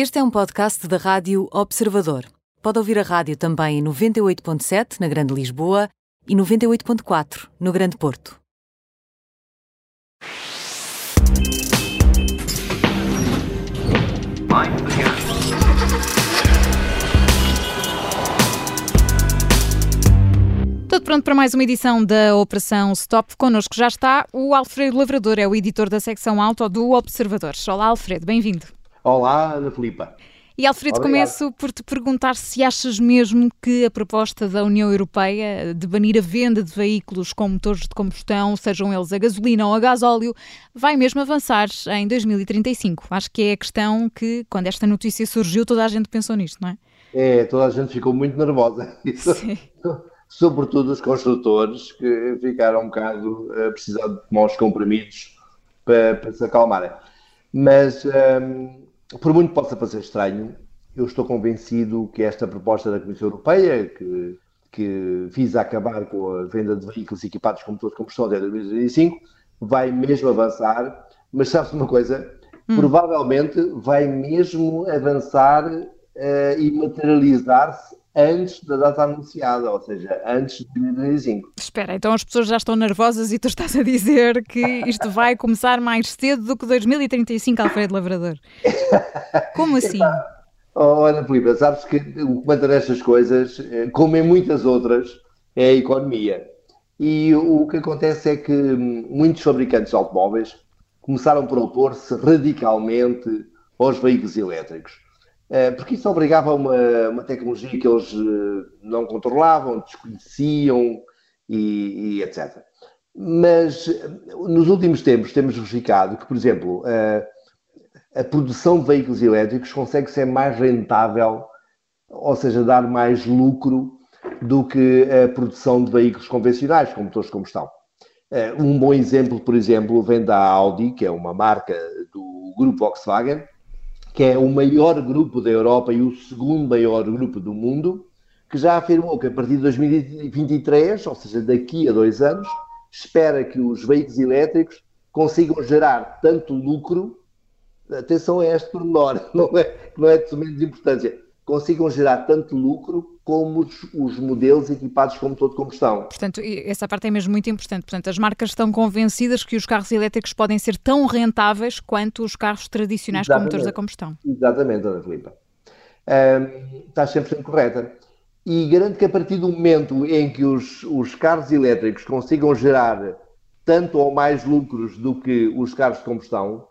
Este é um podcast da Rádio Observador. Pode ouvir a rádio também em 98.7 na Grande Lisboa e 98.4 no Grande Porto. Tudo pronto para mais uma edição da Operação Stop. Connosco já está o Alfredo Lavrador, é o editor da secção auto do Observador. Olá, Alfredo, bem-vindo. Olá, Ana Filipa. E Alfredo, Obrigado. começo por te perguntar se achas mesmo que a proposta da União Europeia de banir a venda de veículos com motores de combustão, sejam eles a gasolina ou a gasóleo, vai mesmo avançar em 2035. Acho que é a questão que, quando esta notícia surgiu, toda a gente pensou nisto, não é? É, toda a gente ficou muito nervosa. Sim. Sobretudo os construtores que ficaram um bocado a precisar de tomar os comprimidos para, para se acalmarem. Mas. Um, por muito que possa parecer estranho, eu estou convencido que esta proposta da Comissão Europeia, que, que visa acabar com a venda de veículos equipados com motores de combustão até 2025, vai mesmo avançar. Mas sabe-se uma coisa? Hum. Provavelmente vai mesmo avançar uh, e materializar-se antes da data anunciada, ou seja, antes de 2025. Espera, então as pessoas já estão nervosas e tu estás a dizer que isto vai começar mais cedo do que 2035, Alfredo Lavrador. Como assim? Oh, Ana Filipe, sabes que o que manda nestas coisas, eh, como em muitas outras, é a economia. E o que acontece é que muitos fabricantes de automóveis começaram por opor-se radicalmente aos veículos elétricos. Eh, porque isso obrigava a uma, uma tecnologia que eles eh, não controlavam, desconheciam e, e, etc. Mas eh, nos últimos tempos temos verificado que, por exemplo, a, a produção de veículos elétricos consegue ser mais rentável, ou seja, dar mais lucro do que a produção de veículos convencionais, com motores de combustão. Um bom exemplo, por exemplo, vem da Audi, que é uma marca do grupo Volkswagen, que é o maior grupo da Europa e o segundo maior grupo do mundo, que já afirmou que a partir de 2023, ou seja, daqui a dois anos, espera que os veículos elétricos consigam gerar tanto lucro, atenção a este pormenor, não é, não é de menos importância, consigam gerar tanto lucro como os, os, modelos equipados com motor de combustão. Portanto, essa parte é mesmo muito importante. Portanto, as marcas estão convencidas que os carros elétricos podem ser tão rentáveis quanto os carros tradicionais Exatamente. com motores a combustão. Exatamente, Ana Filipa. Um, está sempre correta. E garanto que a partir do momento em que os, os carros elétricos consigam gerar tanto ou mais lucros do que os carros de combustão,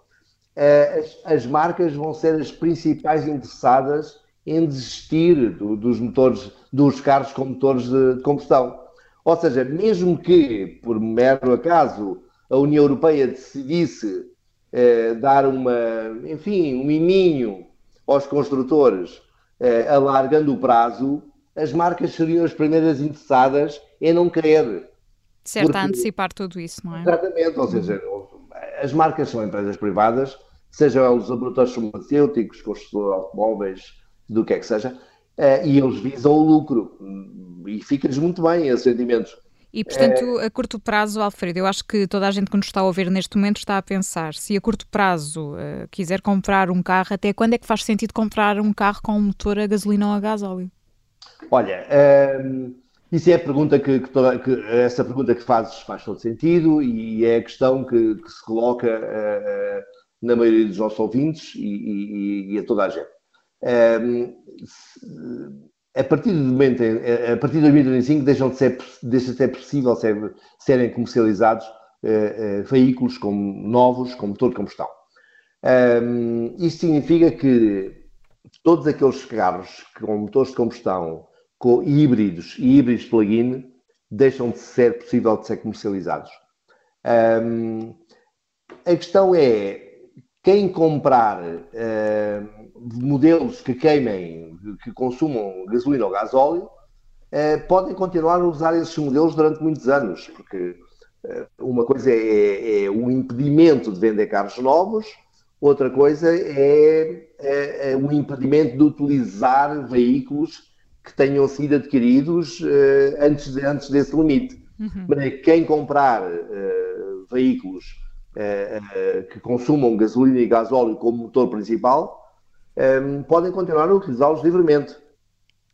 uh, as, as marcas vão ser as principais interessadas em desistir do, dos motores, dos carros com motores de, de combustão. Ou seja, mesmo que, por mero acaso, a União Europeia decidisse eh, dar uma, enfim, um miminho aos construtores, eh, alargando o prazo, as marcas seriam as primeiras interessadas em não querer. Certo, porque, a antecipar tudo isso, não é? Exatamente, ou seja, as marcas são empresas privadas, sejam os laboratórios farmacêuticos, construtores de automóveis, do que é que seja, uh, e eles visam o lucro. E fica-lhes muito bem esses sentimentos. E, portanto, a curto prazo, Alfredo, eu acho que toda a gente que nos está a ouvir neste momento está a pensar, se a curto prazo uh, quiser comprar um carro, até quando é que faz sentido comprar um carro com um motor a gasolina ou a gasóleo? Olha, uh, isso é a pergunta que, que, toda, que, essa pergunta que fazes faz todo sentido e é a questão que, que se coloca uh, na maioria dos nossos ouvintes e, e, e a toda a gente a partir do momento, a partir de 2025, deixam de ser, deixa de ser possível ser, serem comercializados uh, veículos com, novos com motor de combustão. Um, isto significa que todos aqueles carros com motores de combustão com híbridos e híbridos plug-in deixam de ser possível de ser comercializados. Um, a questão é quem comprar modelos que queimem, que consumam gasolina ou gasóleo, uh, podem continuar a usar esses modelos durante muitos anos, porque uh, uma coisa é, é, o impedimento de vender carros novos, outra coisa é, é, é o impedimento de utilizar veículos que tenham sido adquiridos antes, de, antes desse limite. Uhum. Quem comprar veículos eh, eh, que consumam gasolina e gasóleo como motor principal, um, podem continuar a utilizá-los livremente.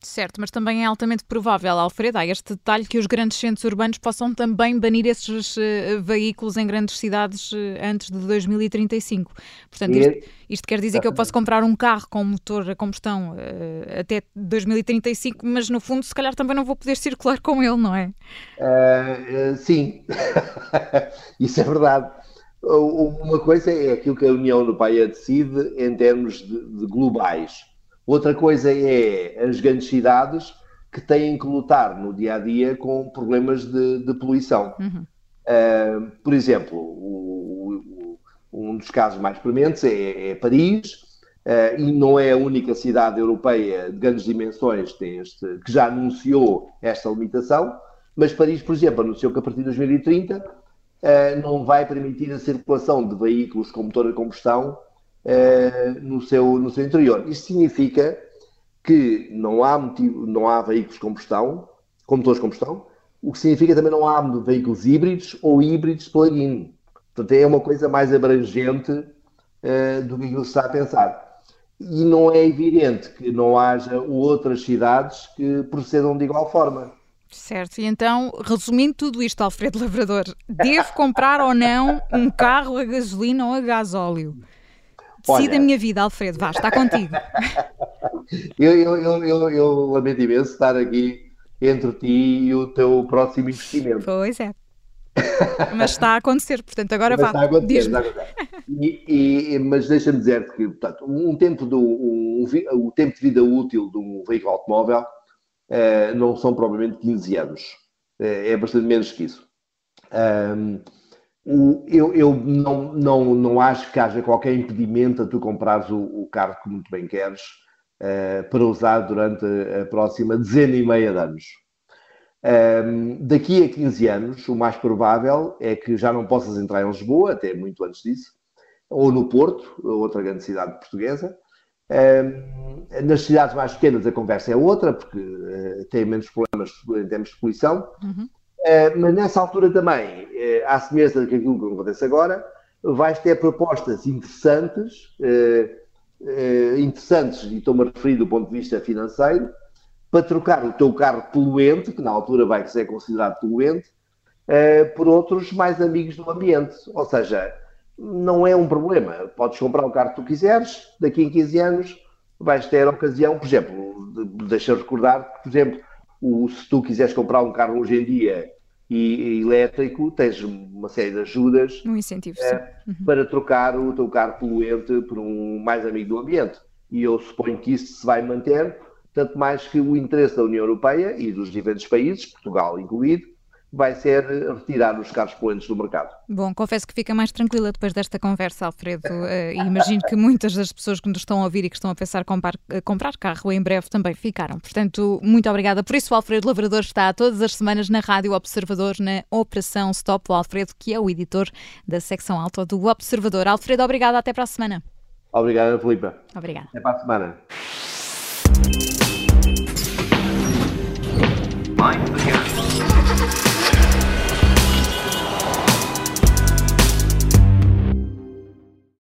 Certo, mas também é altamente provável, Alfredo, há este detalhe que os grandes centros urbanos possam também banir esses uh, veículos em grandes cidades uh, antes de 2035. Portanto, isto, isto, quer dizer que eu posso comprar um carro com motor a combustão uh, até 2035, mas no fundo, se calhar também não vou poder circular com ele, não é? sim, isso é verdade. Uma coisa é aquilo que a União Europeia decide em termos de, de globais Outra coisa é as grandes cidades que têm que lutar no dia a dia com problemas de, de poluição. Uhum. Uh, por exemplo, o, o, um dos casos mais prementes é, é Paris, uh, e não é a única cidade europeia de grandes dimensões este, que já anunciou esta limitação, mas Paris, por exemplo, anunciou que a partir de 2030 uh, ah, não vai permitir a circulação de veículos com motor a combustão uh, no, seu, no seu interior. Isto significa que não há, motivo, não há veículos de combustão, com motores de combustão, o que significa também não há veículos híbridos ou híbridos plug-in. Portanto, é uma coisa mais abrangente uh, do que se está a pensar. E não é evidente que não haja outras cidades que procedam de igual forma. Certo, e então, resumindo tudo isto, Alfredo Lavrador, devo comprar ou não um carro a gasolina ou a gasóleo? Decida a minha vida, Alfredo, vá, está contigo. eu, eu, eu, eu, lamento imenso estar aqui entre ti e o teu próximo investimento. Pois é. Mas está a acontecer, portanto, agora mas vá. Está a acontecer, e, e, mas deixa-me dizer que portanto, um tempo do, um, o tempo de vida útil de um veículo automóvel uh, não são provavelmente 15 anos. Uh, é bastante menos que isso. Um, eu, eu não, não, não acho que haja qualquer impedimento a tu comprares o, o carro que muito bem queres uh, para usar durante a próxima dezena e meia de anos. Um, daqui a 15 anos, o mais provável é que já não possas entrar em Lisboa, até muito antes disso, ou no Porto, outra grande cidade portuguesa. Nas cidades mais pequenas a conversa é outra, porque uh, têm menos problemas em termos de poluição. Uhum. Uh, mas nessa altura também, uh, à semelhança daquilo que acontece agora, vais ter propostas interessantes, uh, interessantes, e estou-me a referir do ponto de vista financeiro, para trocar o teu carro poluente, que na altura vai ser considerado poluente, por outros mais amigos do ambiente. Ou seja, não é um problema. Podes comprar o carro que tu quiseres, daqui a 15 anos vais ter a ocasião, por exemplo, deixa recordar que, por exemplo, o, se tu quiseres comprar um carro hoje em dia e, e elétrico, tens uma série de ajudas um incentivo, é, uhum. para trocar o teu carro poluente por um mais amigo do ambiente. E eu suponho que isso se vai manter, tanto mais que o interesse da União Europeia e dos diferentes países, Portugal incluído, vai ser retirar os carros poluentes do mercado. Bom, confesso que fica mais tranquila depois desta conversa, Alfredo, eh, e imagino que muitas das pessoas que nos estão a ouvir e que estão a pensar comprar, eh, comprar carro em breve também ficaram. Portanto, muito obrigada. Por isso, o Alfredo Lavrador está todas as semanas na Rádio Observador, na Operação Stop, o Alfredo, que é o editor da secção alta do Observador. Alfredo, obrigada, até para a semana. Obrigada, Filipa. Obrigada. Até para a semana.